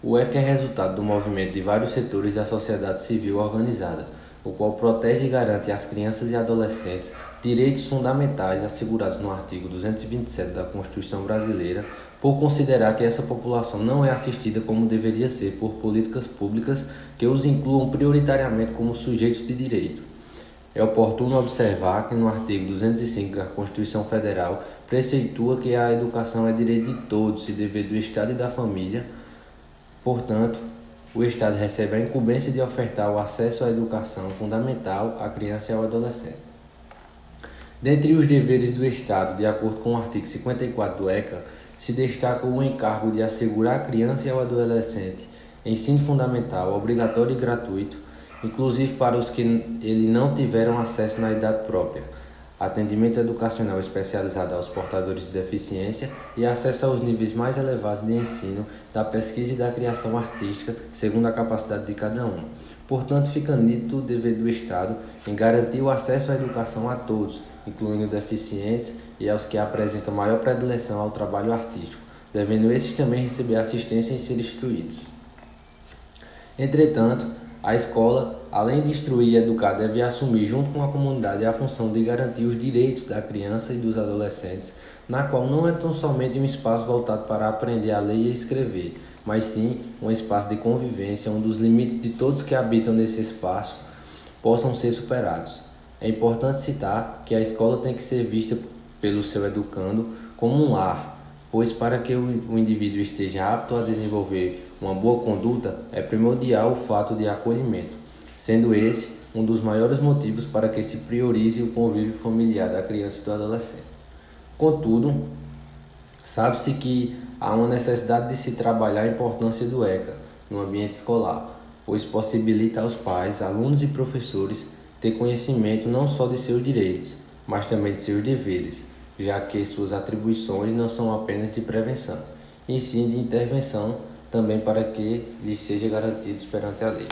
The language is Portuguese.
O ECA é resultado do movimento de vários setores da sociedade civil organizada, o qual protege e garante às crianças e adolescentes direitos fundamentais assegurados no artigo 227 da Constituição Brasileira, por considerar que essa população não é assistida como deveria ser por políticas públicas que os incluam prioritariamente como sujeitos de direito. É oportuno observar que no artigo 205 da Constituição Federal preceitua que a educação é direito de todos e dever do Estado e da família Portanto, o Estado recebe a incumbência de ofertar o acesso à educação fundamental à criança e ao adolescente. Dentre os deveres do Estado, de acordo com o artigo 54 do ECA, se destaca o encargo de assegurar à criança e ao adolescente ensino fundamental obrigatório e gratuito, inclusive para os que ele não tiveram acesso na idade própria, atendimento educacional especializado aos portadores de deficiência e acesso aos níveis mais elevados de ensino, da pesquisa e da criação artística, segundo a capacidade de cada um. Portanto, fica nítido o dever do Estado em garantir o acesso à educação a todos, incluindo deficientes e aos que apresentam maior predileção ao trabalho artístico, devendo esses também receber assistência em ser instruídos. Entretanto, a escola, além de instruir e educar, deve assumir, junto com a comunidade, a função de garantir os direitos da criança e dos adolescentes, na qual não é tão somente um espaço voltado para aprender a ler e escrever, mas sim um espaço de convivência onde os limites de todos que habitam nesse espaço possam ser superados. É importante citar que a escola tem que ser vista pelo seu educando como um lar pois para que o indivíduo esteja apto a desenvolver uma boa conduta é primordial o fato de acolhimento, sendo esse um dos maiores motivos para que se priorize o convívio familiar da criança e do adolescente. Contudo, sabe-se que há uma necessidade de se trabalhar a importância do ECA no ambiente escolar, pois possibilita aos pais, alunos e professores ter conhecimento não só de seus direitos, mas também de seus deveres já que suas atribuições não são apenas de prevenção, e sim de intervenção também para que lhes seja garantidos perante a lei.